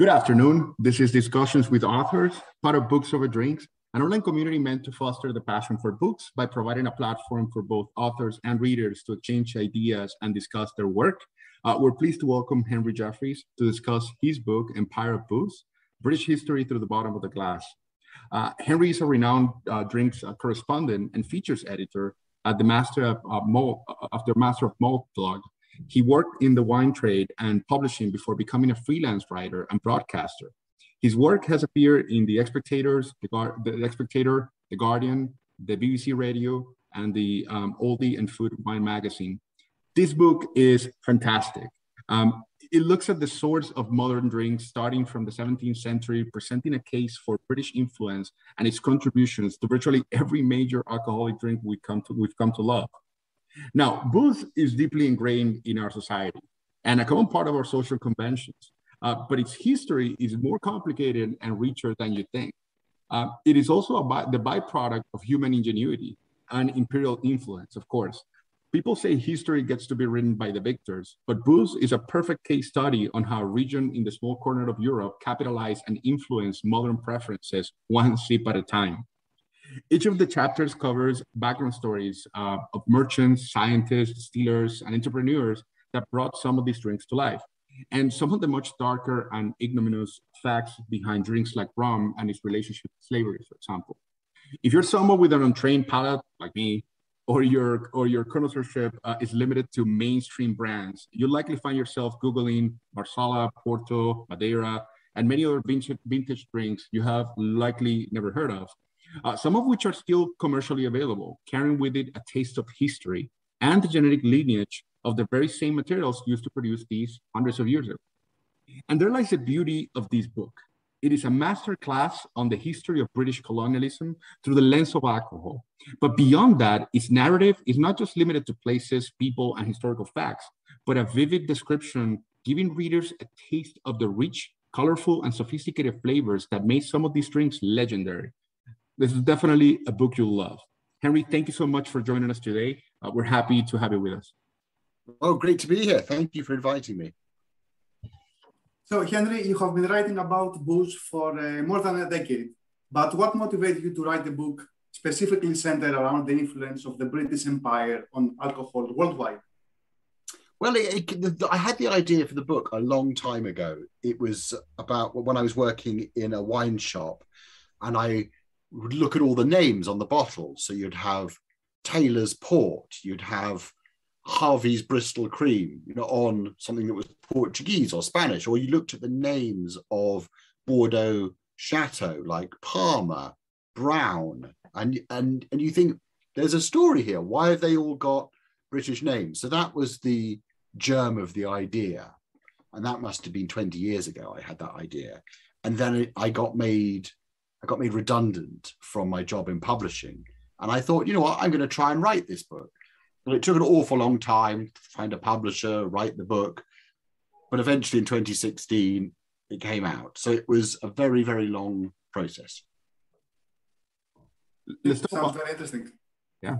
Good afternoon. This is Discussions with Authors, part of Books Over Drinks, an online community meant to foster the passion for books by providing a platform for both authors and readers to exchange ideas and discuss their work. Uh, we're pleased to welcome Henry Jeffreys to discuss his book, Empire of Booze, British History Through the Bottom of the Glass. Uh, Henry is a renowned uh, drinks uh, correspondent and features editor at the Master of, Malt, of the Master of Malt blog, he worked in the wine trade and publishing before becoming a freelance writer and broadcaster. His work has appeared in The Spectators, the, the Spectator, The Guardian, the BBC Radio, and the um, Oldie and Food Wine magazine. This book is fantastic. Um, it looks at the source of modern drinks starting from the 17th century, presenting a case for British influence and its contributions to virtually every major alcoholic drink we come to, we've come to love. Now, booze is deeply ingrained in our society and a common part of our social conventions, uh, but its history is more complicated and richer than you think. Uh, it is also by, the byproduct of human ingenuity and imperial influence, of course. People say history gets to be written by the victors, but booze is a perfect case study on how a region in the small corner of Europe capitalized and influenced modern preferences one sip at a time. Each of the chapters covers background stories uh, of merchants, scientists, distillers, and entrepreneurs that brought some of these drinks to life, and some of the much darker and ignominious facts behind drinks like rum and its relationship to slavery, for example. If you're someone with an untrained palate like me, or your or your connoisseurship uh, is limited to mainstream brands, you'll likely find yourself googling Marsala, Porto, Madeira, and many other vintage, vintage drinks you have likely never heard of uh, some of which are still commercially available, carrying with it a taste of history and the genetic lineage of the very same materials used to produce these hundreds of years ago. And there lies the beauty of this book. It is a master class on the history of British colonialism through the lens of alcohol. But beyond that, its narrative is not just limited to places, people, and historical facts, but a vivid description giving readers a taste of the rich, colorful, and sophisticated flavors that made some of these drinks legendary, this is definitely a book you'll love. Henry, thank you so much for joining us today. Uh, we're happy to have you with us. Oh, great to be here. Thank you for inviting me. So, Henry, you have been writing about booze for uh, more than a decade. But what motivated you to write the book specifically centered around the influence of the British Empire on alcohol worldwide? Well, it, it, I had the idea for the book a long time ago. It was about when I was working in a wine shop and I would look at all the names on the bottles. So you'd have Taylor's Port, you'd have Harvey's Bristol Cream, you know, on something that was Portuguese or Spanish, or you looked at the names of Bordeaux Chateau like Palmer, Brown, and and and you think there's a story here. Why have they all got British names? So that was the germ of the idea, and that must have been 20 years ago. I had that idea, and then I got made I got made redundant from my job in publishing. And I thought, you know what, I'm going to try and write this book. But it took an awful long time to find a publisher, write the book. But eventually in 2016, it came out. So it was a very, very long process. It sounds very interesting. Yeah.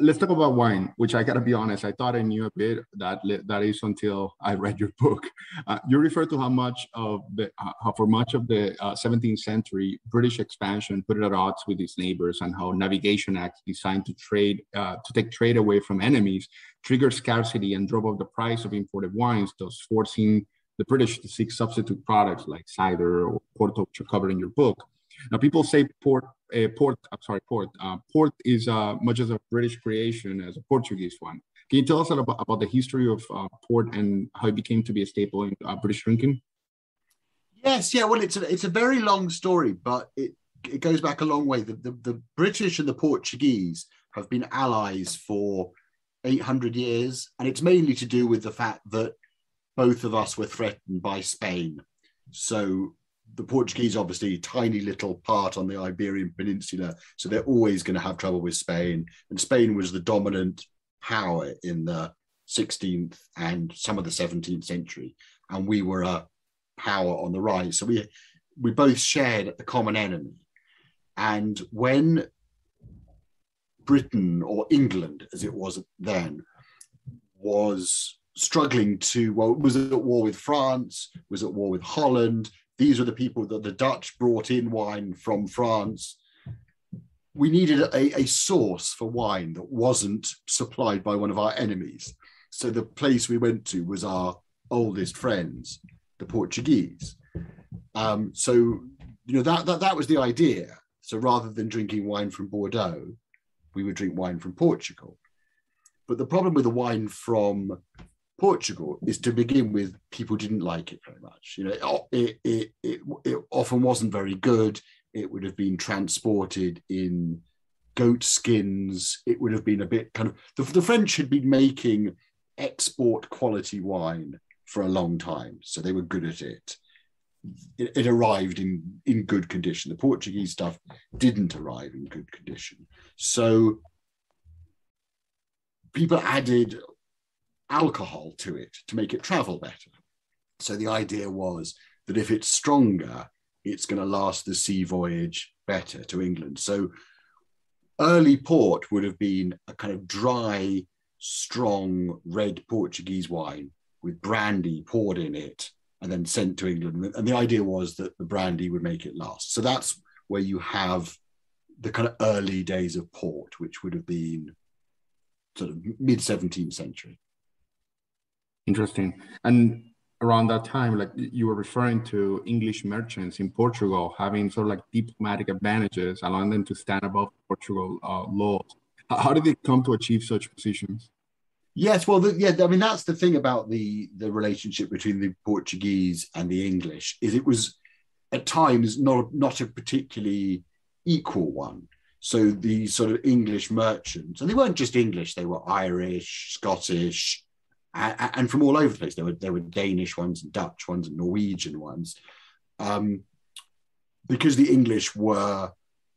Let's talk about wine, which I gotta be honest, I thought I knew a bit. That that is until I read your book. Uh, you refer to how much of the uh, how for much of the uh, 17th century British expansion put it at odds with its neighbors, and how navigation acts designed to trade uh, to take trade away from enemies triggered scarcity and drove up the price of imported wines, thus forcing the British to seek substitute products like cider or porto, which you covered in your book. Now, people say port, uh, port. I'm sorry, port. Uh, port is uh, much as a British creation as a Portuguese one. Can you tell us about, about the history of uh, port and how it became to be a staple in uh, British drinking? Yes, yeah. Well, it's a it's a very long story, but it it goes back a long way. The, the, the British and the Portuguese have been allies for 800 years, and it's mainly to do with the fact that both of us were threatened by Spain. So the Portuguese, obviously, tiny little part on the Iberian Peninsula, so they're always going to have trouble with Spain. And Spain was the dominant power in the 16th and some of the 17th century, and we were a power on the rise. So we we both shared a common enemy. And when Britain or England, as it was then, was struggling to well was at war with France, was at war with Holland. These are the people that the Dutch brought in wine from France. We needed a, a source for wine that wasn't supplied by one of our enemies. So the place we went to was our oldest friends, the Portuguese. Um, so you know that, that that was the idea. So rather than drinking wine from Bordeaux, we would drink wine from Portugal. But the problem with the wine from Portugal is to begin with, people didn't like it very much. You know, it, it, it, it often wasn't very good. It would have been transported in goat skins. It would have been a bit kind of, the, the French had been making export quality wine for a long time. So they were good at it. It, it, arrived in, in good condition. The Portuguese stuff didn't arrive in good condition. So people added alcohol to it to make it travel better. So the idea was that if it's stronger, it's going to last the sea voyage better to England. So early port would have been a kind of dry, strong red Portuguese wine with brandy poured in it and then sent to England. And the idea was that the brandy would make it last. So that's where you have the kind of early days of port, which would have been sort of mid 17th century. Interesting. And around that time, like you were referring to English merchants in Portugal having sort of like diplomatic advantages, allowing them to stand above Portugal uh, laws. How did they come to achieve such positions? Yes, well, the, yeah, I mean that's the thing about the the relationship between the Portuguese and the English is it was at times not not a particularly equal one. So the sort of English merchants, and they weren't just English; they were Irish, Scottish, and from all over the place. There were there were Danish ones and Dutch ones and Norwegian ones, um, because the English were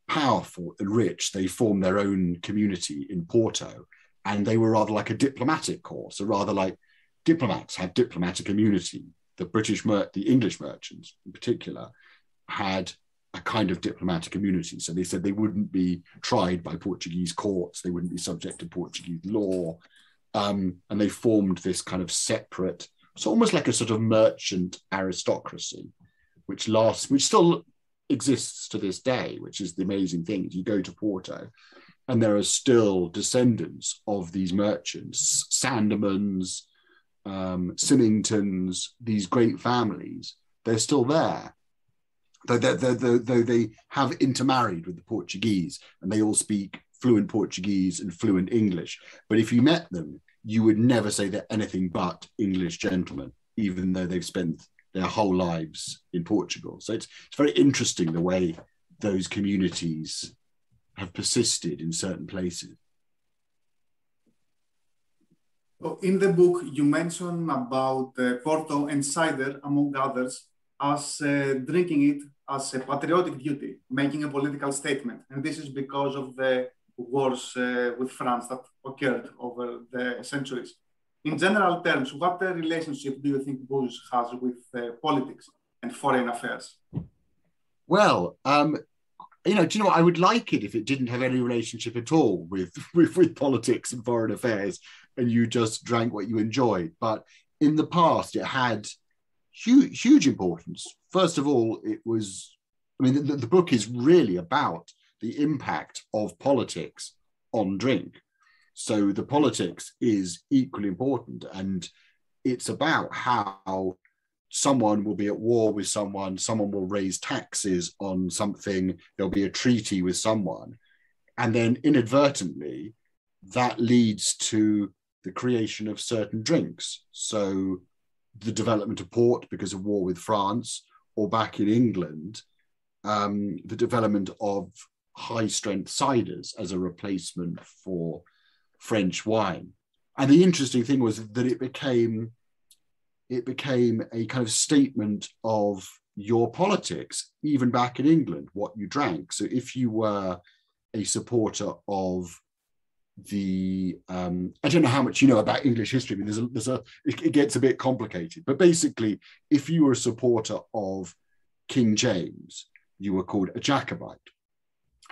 powerful and rich. They formed their own community in Porto, and they were rather like a diplomatic corps. So rather like diplomats had diplomatic immunity. The British, mer- the English merchants in particular, had a kind of diplomatic immunity. So they said they wouldn't be tried by Portuguese courts, they wouldn't be subject to Portuguese law, um, and they formed this kind of separate, it's almost like a sort of merchant aristocracy, which lasts, which still exists to this day, which is the amazing thing. You go to Porto, and there are still descendants of these merchants, Sandemans, um, Symingtons, these great families. They're still there. Though they have intermarried with the Portuguese and they all speak fluent Portuguese and fluent English. But if you met them, you would never say they're anything but English gentlemen, even though they've spent their whole lives in Portugal. So it's, it's very interesting the way those communities have persisted in certain places. In the book, you mention about uh, Porto and cider, among others, as uh, drinking it as a patriotic duty, making a political statement. And this is because of the wars uh, with France that occurred over the centuries. In general terms, what relationship do you think booze has with uh, politics and foreign affairs? Well, um, you know, do you know what? I would like it if it didn't have any relationship at all with, with, with politics and foreign affairs, and you just drank what you enjoyed. But in the past, it had huge, huge importance. First of all, it was. I mean, the, the book is really about the impact of politics on drink. So the politics is equally important, and it's about how someone will be at war with someone, someone will raise taxes on something, there'll be a treaty with someone. And then inadvertently, that leads to the creation of certain drinks. So the development of port because of war with France, or back in England, um, the development of high strength ciders as a replacement for French wine. And the interesting thing was that it became it became a kind of statement of your politics, even back in England, what you drank. So if you were a supporter of the um, I don't know how much you know about English history. Mean, there's a, there's a it, it, gets a bit complicated, but basically, if you were a supporter of King James, you were called a Jacobite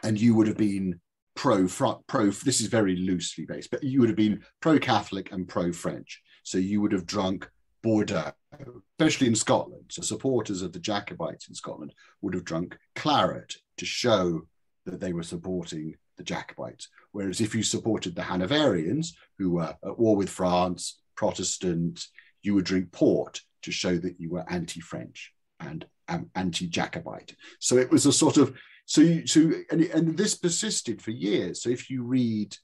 and you would have been pro pro this is very loosely based but you would have been pro catholic and pro french So you would have drunk Bordeaux, especially in Scotland. So supporters of the Jacobites in Scotland would have drunk claret to show that they were supporting the Jacobites. Whereas if you supported the Hanoverians, who were at war with France, Protestant, you would drink port to show that you were anti-French and um, anti-Jacobite. So it was a sort of so you, so and, and this persisted for years. So if you read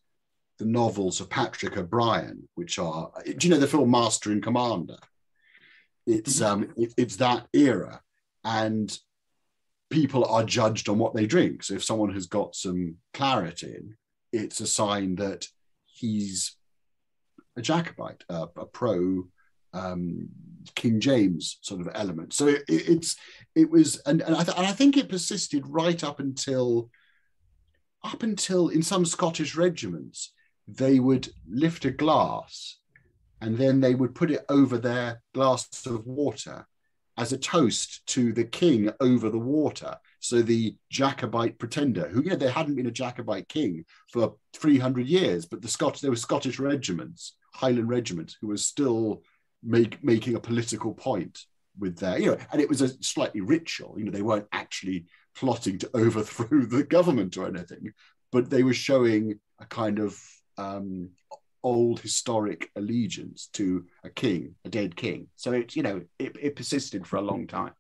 the novels of Patrick O'Brian, which are do you know the film Master and Commander? It's um it, it's that era, and people are judged on what they drink. So if someone has got some claret in, it's a sign that he's a Jacobite, a, a pro um, King James sort of element. So it, it, it's it was, and, and I, th- and I think it persisted right up until up until in some Scottish regiments they would lift a glass and then they would put it over their glass of water as a toast to the king over the water. So the Jacobite pretender, who you know there hadn't been a Jacobite king for 300 years, but the Scottish there were Scottish regiments, Highland regiments, who were still make, making a political point with their, you know, and it was a slightly ritual. You know, they weren't actually plotting to overthrow the government or anything, but they were showing a kind of um, old historic allegiance to a king, a dead king. So it, you know, it, it persisted for a long time.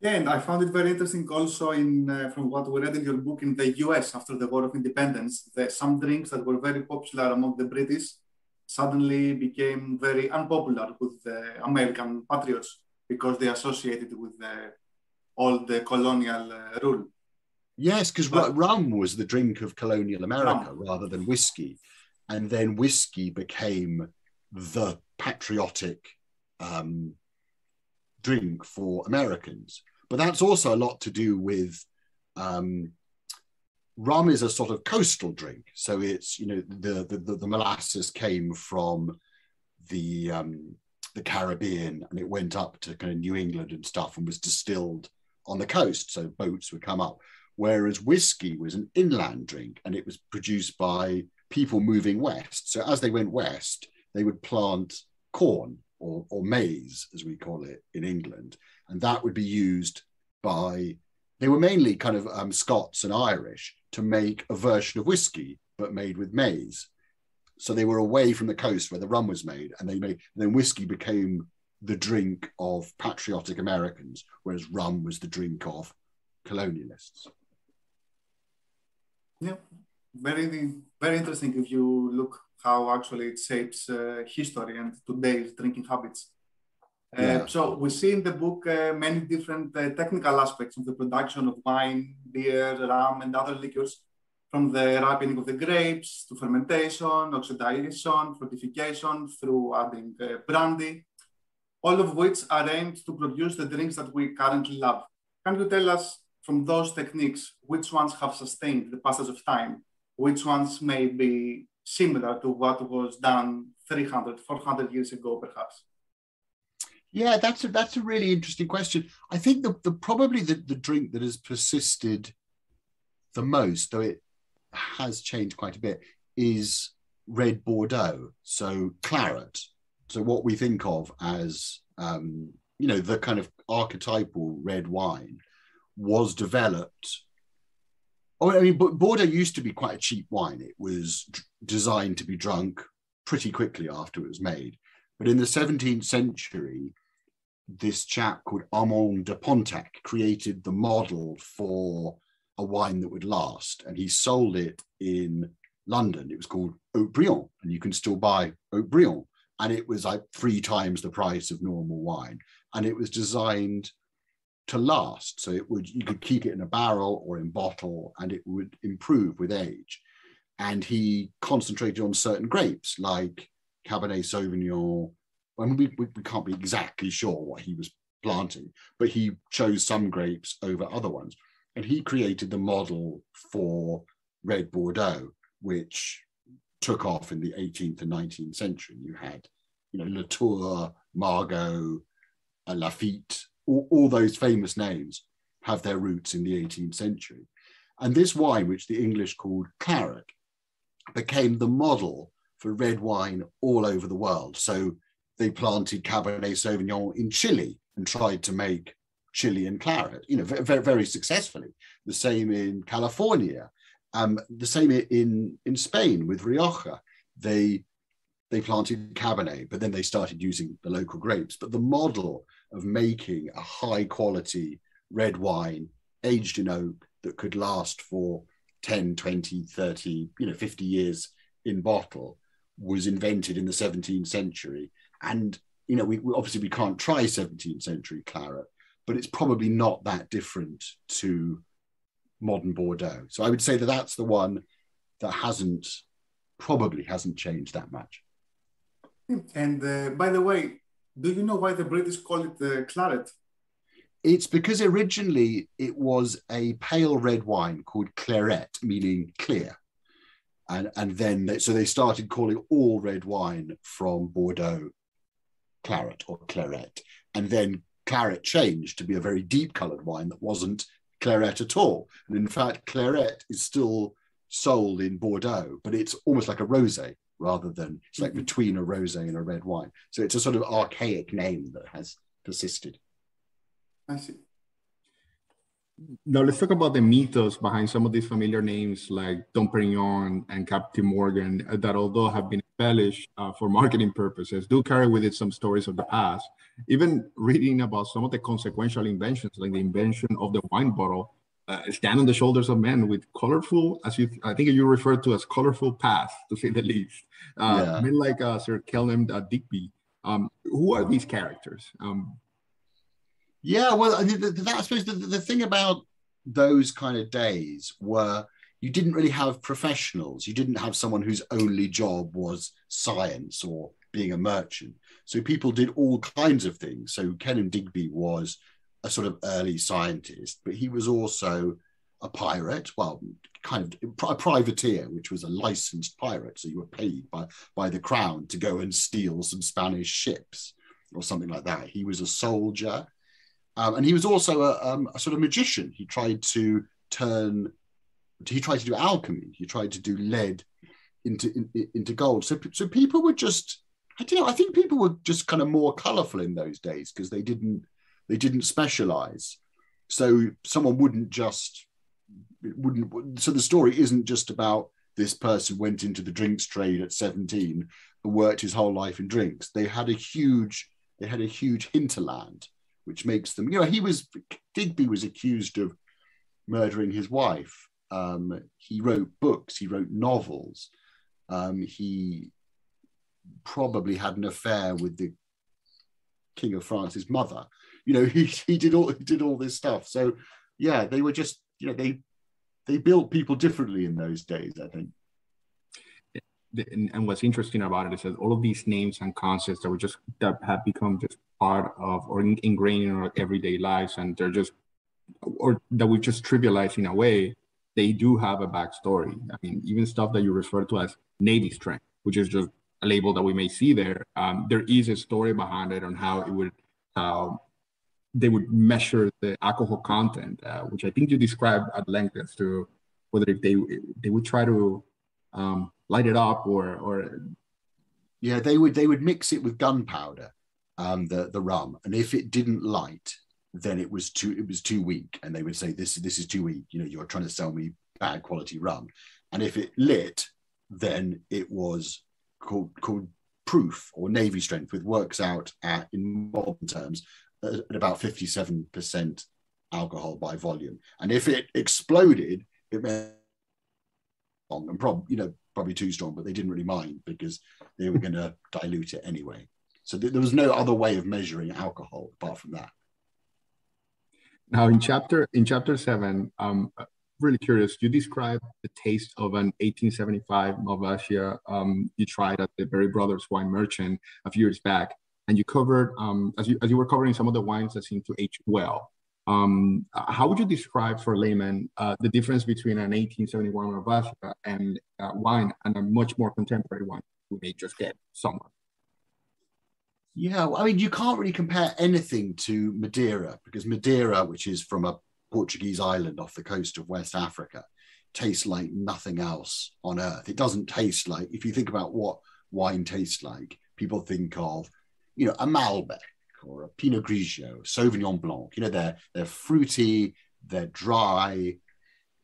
Yeah, and I found it very interesting also in uh, from what we read in your book in the U.S. after the War of Independence. That some drinks that were very popular among the British suddenly became very unpopular with the American patriots because they associated with the, all the colonial uh, rule. Yes, because rum was the drink of colonial America rum. rather than whiskey. And then whiskey became the patriotic um, drink for Americans. But that's also a lot to do with um, rum is a sort of coastal drink. So it's, you know, the, the, the molasses came from the, um, the Caribbean and it went up to kind of New England and stuff and was distilled on the coast. So boats would come up. Whereas whiskey was an inland drink and it was produced by people moving west. So as they went west, they would plant corn or, or maize, as we call it in England. And that would be used by, they were mainly kind of um, Scots and Irish to make a version of whiskey, but made with maize. So they were away from the coast where the rum was made, and they made then whiskey became the drink of patriotic Americans, whereas rum was the drink of colonialists. Yeah, very very interesting if you look how actually it shapes uh, history and today's drinking habits. Uh, yeah. so we see in the book uh, many different uh, technical aspects of the production of wine, beer, rum, and other liquors, from the ripening of the grapes to fermentation, oxidation, fortification, through adding uh, brandy, all of which are aimed to produce the drinks that we currently love. Can you tell us from those techniques which ones have sustained the passage of time, which ones may be similar to what was done 300, 400 years ago, perhaps? Yeah, that's a that's a really interesting question. I think the, the probably the, the drink that has persisted the most, though it has changed quite a bit, is red Bordeaux. So claret. So what we think of as um, you know the kind of archetypal red wine was developed. Oh, I mean, Bordeaux used to be quite a cheap wine. It was d- designed to be drunk pretty quickly after it was made. But in the 17th century, this chap called Arnaud de Pontac created the model for a wine that would last, and he sold it in London. It was called Haut-Brion, and you can still buy Haut-Brion. And it was like three times the price of normal wine. And it was designed to last. So it would you could keep it in a barrel or in bottle, and it would improve with age. And he concentrated on certain grapes like Cabernet Sauvignon, I mean, we, we, we can't be exactly sure what he was planting, but he chose some grapes over other ones. And he created the model for red Bordeaux, which took off in the 18th and 19th century. You had, you know, Latour, Margaux, uh, Lafite, all, all those famous names have their roots in the 18th century. And this wine, which the English called claret, became the model for red wine all over the world. So they planted Cabernet Sauvignon in Chile and tried to make Chilean claret, you know, very, very successfully. The same in California, um, the same in in Spain with Rioja. They they planted Cabernet, but then they started using the local grapes. But the model of making a high quality red wine aged in oak that could last for 10, 20, 30, you know, 50 years in bottle was invented in the 17th century. And, you know, we, we obviously we can't try 17th century claret, but it's probably not that different to modern Bordeaux. So I would say that that's the one that hasn't, probably hasn't changed that much. And uh, by the way, do you know why the British call it uh, claret? It's because originally it was a pale red wine called claret, meaning clear. And, and then they, so they started calling all red wine from Bordeaux claret or claret. And then claret changed to be a very deep colored wine that wasn't claret at all. And in fact, claret is still sold in Bordeaux, but it's almost like a rosé rather than it's like mm-hmm. between a rosé and a red wine. So it's a sort of archaic name that has persisted. I see. Now let's talk about the mythos behind some of these familiar names like Dom Perignon and Captain Morgan that although have been embellished uh, for marketing purposes, do carry with it some stories of the past. Even reading about some of the consequential inventions like the invention of the wine bottle uh, stand on the shoulders of men with colorful, as you, I think you referred to as colorful past, to say the least. Uh, yeah. Men like uh, Sir Kenelm uh, Digby. Um, who are these characters? Um, yeah, well, I, that, I suppose the, the thing about those kind of days were you didn't really have professionals. You didn't have someone whose only job was science or being a merchant. So people did all kinds of things. So Kenelm Digby was a sort of early scientist, but he was also a pirate. Well, kind of a privateer, which was a licensed pirate. So you were paid by by the crown to go and steal some Spanish ships or something like that. He was a soldier. Um, and he was also a, um, a, sort of magician. He tried to turn, he tried to do alchemy. He tried to do lead into in, into gold. So, so people were just, I don't know. I think people were just kind of more colourful in those days because they didn't they didn't specialize. So someone wouldn't just wouldn't. So the story isn't just about this person went into the drinks trade at 17 and worked his whole life in drinks. They had a huge they had a huge hinterland which makes them, you know, he was, Digby was accused of murdering his wife. Um, he wrote books, he wrote novels. Um, he probably had an affair with the King of France's mother. You know, he, he did all he did all this stuff. So yeah, they were just, you know, they they built people differently in those days, I think. And, what's interesting about it is that all of these names and concepts that were just that have become just part of or ingrained in our everyday lives and they're just or that we just trivialize in a way they do have a backstory. I mean even stuff that you refer to as navy strength which is just a label that we may see there um, there is a story behind it on how it would how they would measure the alcohol content uh, which i think you described at length as to whether if they they would try to um, light it up or or yeah they would they would mix it with gunpowder um, the the rum, and if it didn't light, then it was too it was too weak, and they would say this this is too weak. You know, you're trying to sell me bad quality rum, and if it lit, then it was called called proof or navy strength, which works out at in modern terms at about fifty seven percent alcohol by volume, and if it exploded, it meant and probably you know probably too strong, but they didn't really mind because they were going to dilute it anyway. So th- there was no other way of measuring alcohol apart from that. Now, in chapter in chapter seven, um, really curious. You describe the taste of an 1875 Malvasia um, you tried at the Berry Brothers Wine Merchant a few years back, and you covered um, as you as you were covering some of the wines that seem to age well. Um, how would you describe for layman uh, the difference between an 1871 Malvasia and uh, wine and a much more contemporary wine we may just get somewhere? Yeah, well, I mean, you can't really compare anything to Madeira because Madeira, which is from a Portuguese island off the coast of West Africa, tastes like nothing else on earth. It doesn't taste like, if you think about what wine tastes like, people think of, you know, a Malbec or a Pinot Grigio, Sauvignon Blanc. You know, they're they're fruity, they're dry,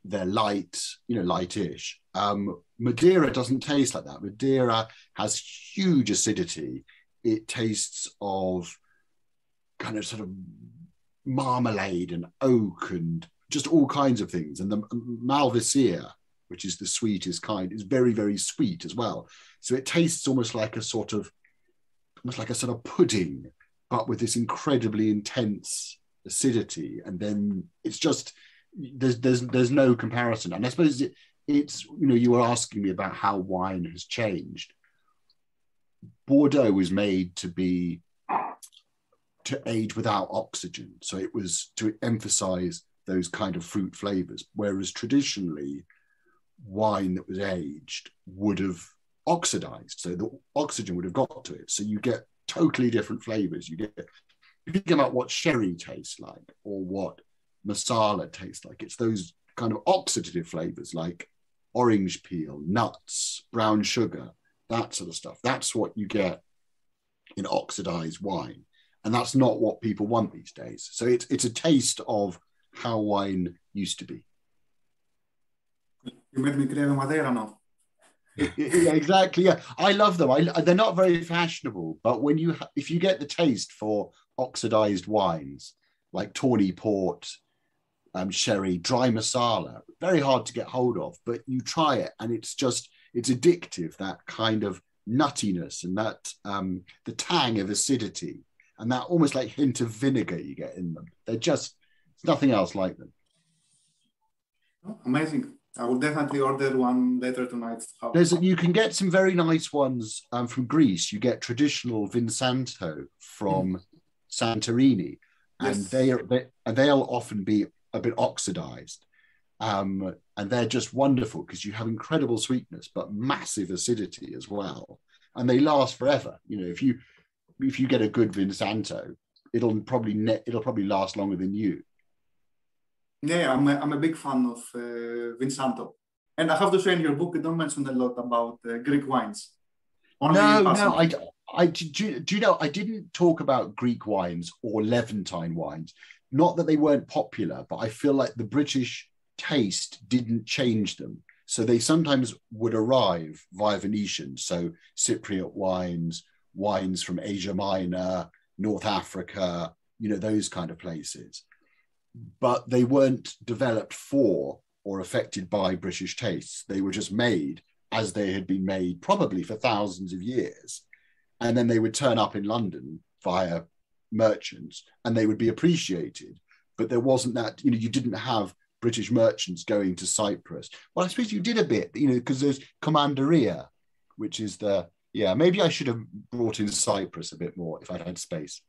they're light, you know, lightish. Um, Madeira doesn't taste like that. Madeira has huge acidity. It tastes of kind of sort of marmalade and oak and just all kinds of things. And the Malvasia, which is the sweetest kind, is very, very sweet as well. So it tastes almost like a sort of, almost like a sort of pudding, but with this incredibly intense acidity. And then it's just there's there's there's no comparison. And I suppose it, it's you know you were asking me about how wine has changed. Bordeaux was made to be to age without oxygen, so it was to emphasize those kind of fruit flavors. Whereas traditionally, wine that was aged would have oxidized, so the oxygen would have got to it. So you get totally different flavors. You get if you think about what sherry tastes like or what Marsala tastes like, it's those kind of oxidative flavors like orange peel, nuts, brown sugar, that sort of stuff. That's what you get in oxidized wine. And that's not what people want these days. So it's it's a taste of how wine used to be. You made me crave Madeira now. yeah, exactly. Yeah, I love them. I, they're not very fashionable, but when you if you get the taste for oxidized wines like tawny port, um, sherry, dry Marsala, very hard to get hold of, but you try it and it's just it's addictive. That kind of nuttiness and that um, the tang of acidity and that almost like hint of vinegar you get in them. They're just nothing else like them. Oh, amazing. I will definitely order one later tonight. There's you can get some very nice ones um, from Greece. You get traditional Vinsanto from mm. Santorini, and yes. they are they, and they'll often be a bit oxidized. Um, and they're just wonderful because you have incredible sweetness but massive acidity as well, and they last forever. You know, if you if you get a good Vinsanto, it'll probably ne- it'll probably last longer than you. Yeah, I'm a, I'm a big fan of uh, Vinsanto. And I have to say in your book, you don't mention a lot about uh, Greek wines. Only no, no, I, I do, do you know, I didn't talk about Greek wines or Levantine wines. Not that they weren't popular, but I feel like the British taste didn't change them. So they sometimes would arrive via Venetian, so Cypriot wines, wines from Asia Minor, North Africa, you know, those kind of places but they weren't developed for or affected by British tastes. They were just made as they had been made probably for thousands of years. And then they would turn up in London via merchants and they would be appreciated. But there wasn't that, you know, you didn't have British merchants going to Cyprus. Well, I suppose you did a bit, you know, because there's Commandaria, which is the, yeah, maybe I should have brought in Cyprus a bit more if I'd had space.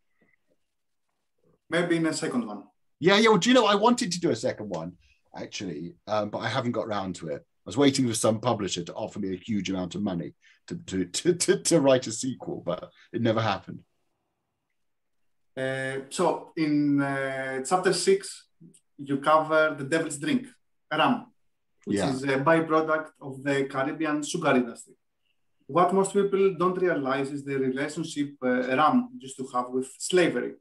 Maybe in a second one. Yeah, yeah. Well, do you know I wanted to do a second one actually, um, but I haven't got around to it. I was waiting for some publisher to offer me a huge amount of money to to to, to, to write a sequel, but it never happened. Uh, so in uh, chapter six, you cover the devil's drink, rum, which yeah. is a byproduct of the Caribbean sugar industry. What most people don't realize is the relationship uh, rum used to have with slavery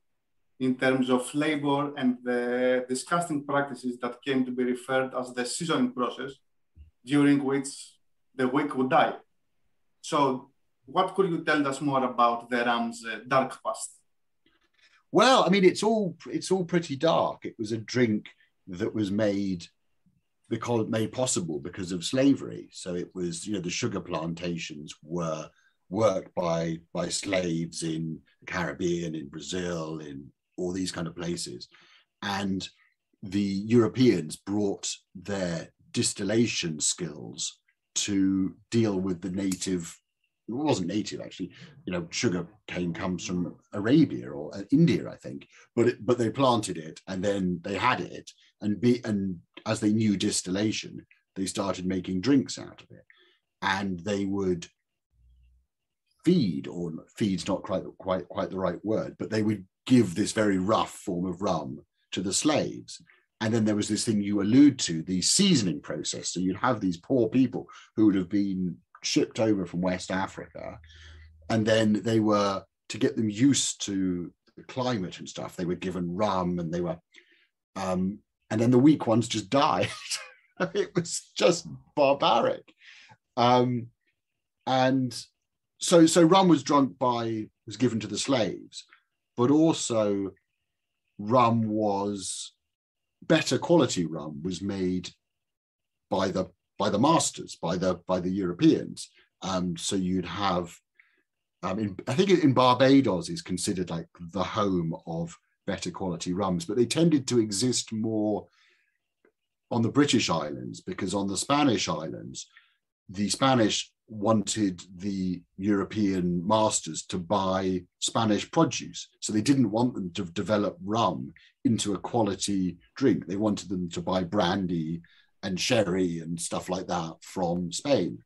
in terms of labor and the disgusting practices that came to be referred as the seasoning process, during which the wick would die. So, what could you tell us more about the rum's uh, dark past? Well, I mean, it's all it's all pretty dark. It was a drink that was made because made possible because of slavery. So it was, you know, the sugar plantations were worked by by slaves in the Caribbean, in Brazil, in all these kind of places. And the Europeans brought their distillation skills to deal with the native it wasn't native actually you know sugar cane comes from arabia or uh, india i think but it, but they planted it and then they had it and be and as they knew distillation they started making drinks out of it and they would feed or feed's not quite quite quite the right word but they would give this very rough form of rum to the slaves. And then there was this thing you allude to, the seasoning process. So you'd have these poor people who would have been shipped over from West Africa, and then they were to get them used to the climate and stuff. They were given rum, and they were, um, and then the weak ones just died. it was just barbaric, um, and so so rum was drunk by was given to the slaves, but also rum was better quality rum was made by the by the masters by the by the Europeans. Um, so you'd have, um, in, I think in Barbados is considered like the home of better quality rums, but they tended to exist more on the British islands because on the Spanish islands, the Spanish wanted the European masters to buy Spanish produce. So they didn't want them to develop rum into a quality drink. They wanted them to buy brandy and sherry and stuff like that from Spain.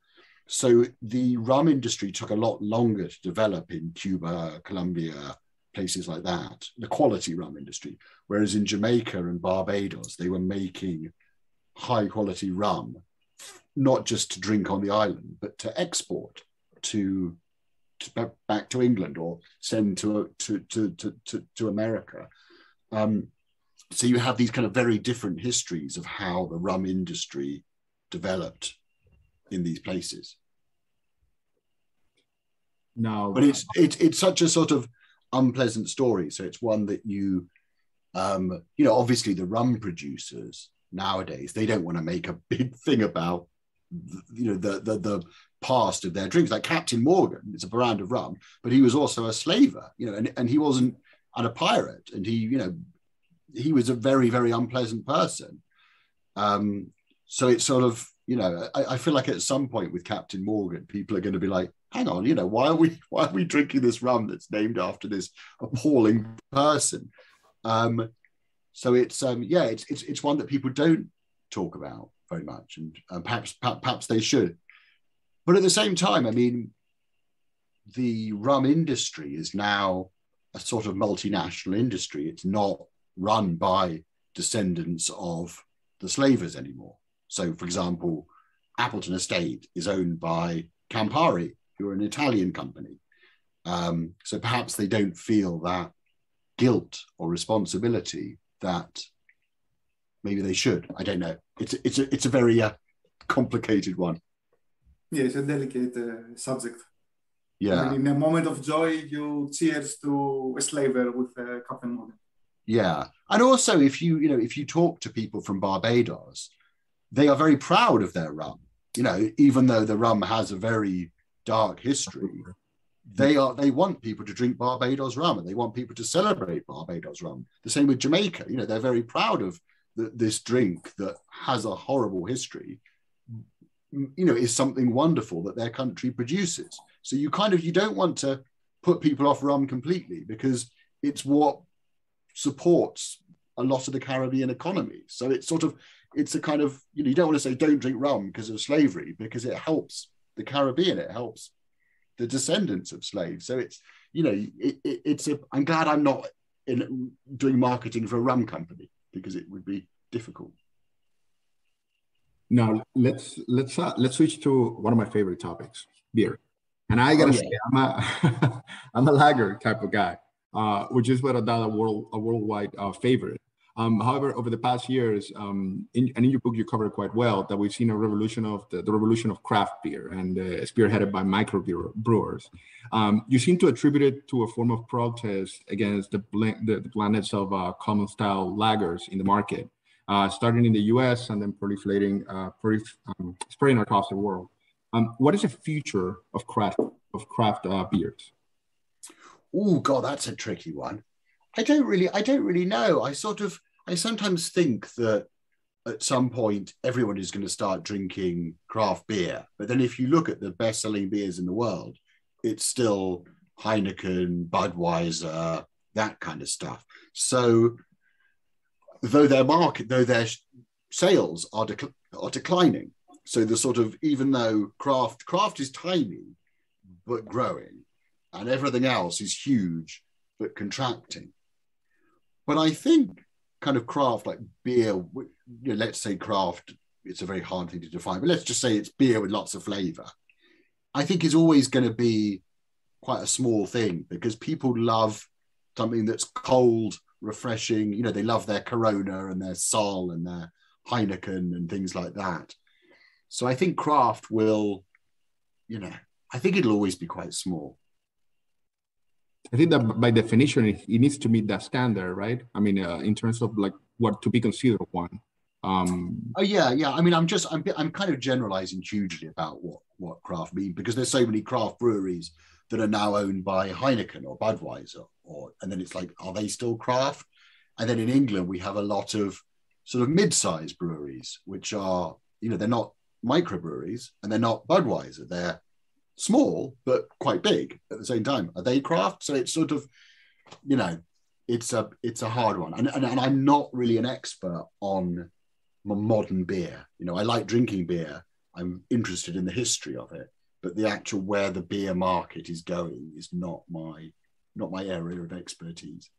So the rum industry took a lot longer to develop in Cuba, Colombia, places like that, the quality rum industry. Whereas in Jamaica and Barbados, they were making high quality rum, not just to drink on the island, but to export to, to back to England or send to, to, to, to, to America. Um, so you have these kind of very different histories of how the rum industry developed in these places. No, but it's it's it's such a sort of unpleasant story. So it's one that you, um, you know, obviously the rum producers nowadays they don't want to make a big thing about, you know, the the the past of their drinks. Like Captain Morgan, it's a brand of rum, but he was also a slaver, you know, and and he wasn't and a pirate, and he you know he was a very very unpleasant person. Um, so it's sort of you know I, I, feel like at some point with Captain Morgan, people are going to be like, hang on, you know why are we why are we drinking this rum that's named after this appalling person? Um, so it's um, yeah, it's, it's it's one that people don't talk about very much, and perhaps perhaps they should. But at the same time, I mean, the rum industry is now a sort of multinational industry. It's not run by descendants of the slavers anymore. So, for example, Appleton Estate is owned by Campari, who are an Italian company. Um, so perhaps they don't feel that guilt or responsibility that maybe they should. I don't know. It's it's a, it's a very uh, complicated one. Yeah, it's a delicate uh, subject. Yeah. in a moment of joy, you cheers to a slaver with uh, Captain Morgan. Yeah. And also if you, you know, if you talk to people from Barbados, they are very proud of their rum. You know, even though the rum has a very dark history, they are they want people to drink Barbados rum and they want people to celebrate Barbados rum. The same with Jamaica. You know, they're very proud of the, this drink that has a horrible history. You know, is something wonderful that their country produces. So you kind of you don't want to put people off rum completely because it's what supports a lot of the Caribbean economy. So it's sort of it's a kind of you know you don't want to say don't drink rum because of slavery because it helps the Caribbean. It helps the descendants of slaves. So it's you know it, it, it's a. I'm glad I'm not in doing marketing for a rum company because it would be difficult. Now let's let's uh, let's switch to one of my favorite topics, beer. And I gotta oh, yeah. say, I'm a I'm a lager type of guy uh, which is without doubt a, world, a worldwide uh, favorite. Um, however, over the past years, um, in, and in your book you cover it quite well, that we've seen a revolution of the, the revolution of craft beer and uh, spearheaded by micro brewers. Um, you seem to attribute it to a form of protest against the, the, the of uh, common style lagers in the market, uh, starting in the U.S. and then proliferating, uh, prolif- um, spreading across the world. Um, what is the future of craft of craft uh, beers? Oh god that's a tricky one. I don't really i don't really know. I sort of i sometimes think that at some point everyone is going to start drinking craft beer but then if you look at the best selling beers in the world it's still heineken budweiser that kind of stuff. So though their market though their sales are, dec- are declining so the sort of even though craft craft is tiny but growing and everything else is huge but contracting. But I think kind of craft like beer, you know, let's say craft, it's a very hard thing to define, but let's just say it's beer with lots of flavor. I think is always going to be quite a small thing because people love something that's cold, refreshing. You know, they love their Corona and their Sol and their Heineken and things like that. So I think craft will, you know, I think it'll always be quite small. I think that by definition, it, needs to meet that standard, right? I mean, uh, in terms of like what to be considered one. Um, oh yeah, yeah. I mean, I'm just I'm I'm kind of generalizing hugely about what what craft mean because there's so many craft breweries that are now owned by Heineken or Budweiser, or and then it's like, are they still craft? And then in England, we have a lot of sort of mid-sized breweries, which are you know they're not microbreweries and they're not Budweiser. They're small but quite big at the same time. Are they craft? So it's sort of, you know, it's a it's a hard one. And, and, and I'm not really an expert on modern beer. You know, I like drinking beer. I'm interested in the history of it, but the actual where the beer market is going is not my not my area of expertise.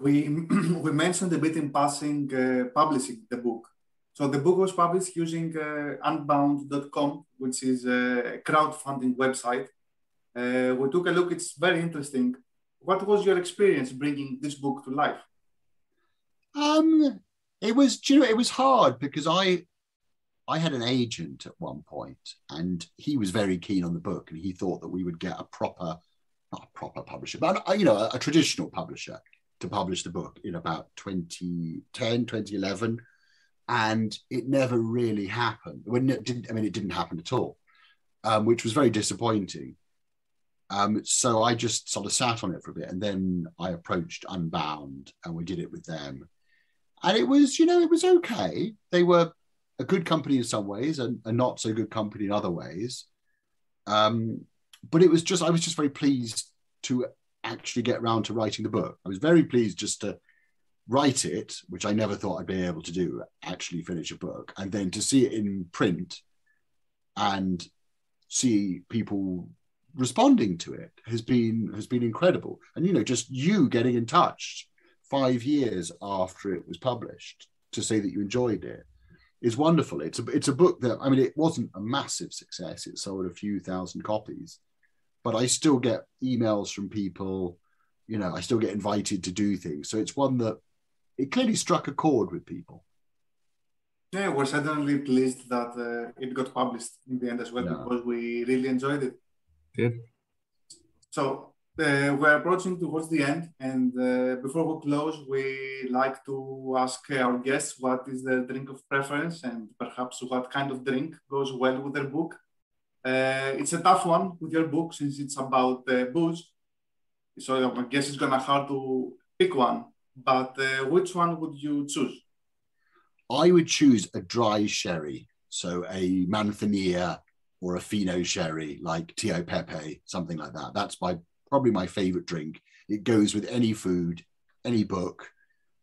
We we mentioned a bit in passing uh, publishing the book. So the book was published using uh, unbound.com, which is a crowdfunding website. Uh, we took a look. It's very interesting. What was your experience bringing this book to life? Um, it was, you know, it was hard because I, I had an agent at one point, and he was very keen on the book, and he thought that we would get a proper, not a proper publisher, but uh, you know, a, a traditional publisher to publish the book in about 2010, 2011 and it never really happened. When it didn't, I mean, it didn't happen at all, um, which was very disappointing. Um, so I just sort of sat on it for a bit, and then I approached Unbound, and we did it with them, and it was, you know, it was okay. They were a good company in some ways, and a not so good company in other ways. Um, but it was just, I was just very pleased to actually get around to writing the book. I was very pleased just to write it, which I never thought I'd be able to do, actually finish a book, and then to see it in print and see people responding to it has been has been incredible. And you know, just you getting in touch five years after it was published to say that you enjoyed it is wonderful. It's a it's a book that I mean, it wasn't a massive success. It sold a few thousand copies, but I still get emails from people. You know, I still get invited to do things. So it's one that it clearly struck a chord with people. Yeah, we're certainly pleased that uh, it got published in the end as well yeah. because we really enjoyed it. Good. So uh, we're approaching towards the end, and uh, before we close, we like to ask our guests what is their drink of preference and perhaps what kind of drink goes well with their book. Uh, it's a tough one with your book since it's about uh, booze, so I guess it's gonna hard to pick one but uh, which one would you choose? I would choose a dry sherry, so a Manzanilla or a Fino sherry, like Tio Pepe, something like that. That's my probably my favorite drink. It goes with any food, any book,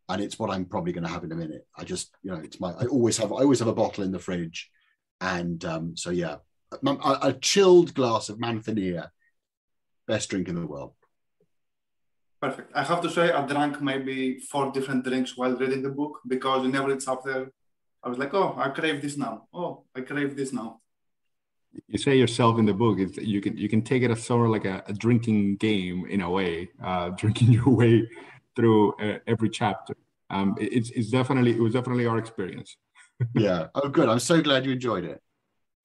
and it's what I'm probably going to have in a minute. I just, you know, it's my. I always have. I always have a bottle in the fridge, and um, so yeah, a, a chilled glass of Manzanilla, best drink in the world. Perfect. I have to say, I drank maybe four different drinks while reading the book because whenever it's up there, I was like, oh, I crave this now. Oh, I crave this now. You say yourself in the book, you can you can take it as sort of like a, a drinking game in a way, uh, drinking your way through uh, every chapter. Um, it, it's it's definitely it was definitely our experience. yeah. Oh, good. I'm so glad you enjoyed it.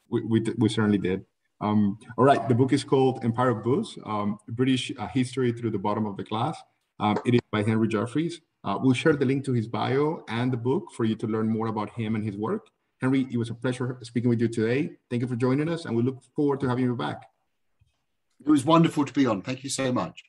We we, we certainly did. Um, all right, the book is called Empire of Booze, um, British uh, History Through the Bottom of the Glass. Um, it is by Henry Jeffreys. Uh, we'll share the link to his bio and the book for you to learn more about him and his work. Henry, it was a pleasure speaking with you today. Thank you for joining us, and we look forward to having you back. It was wonderful to be on. Thank you so much.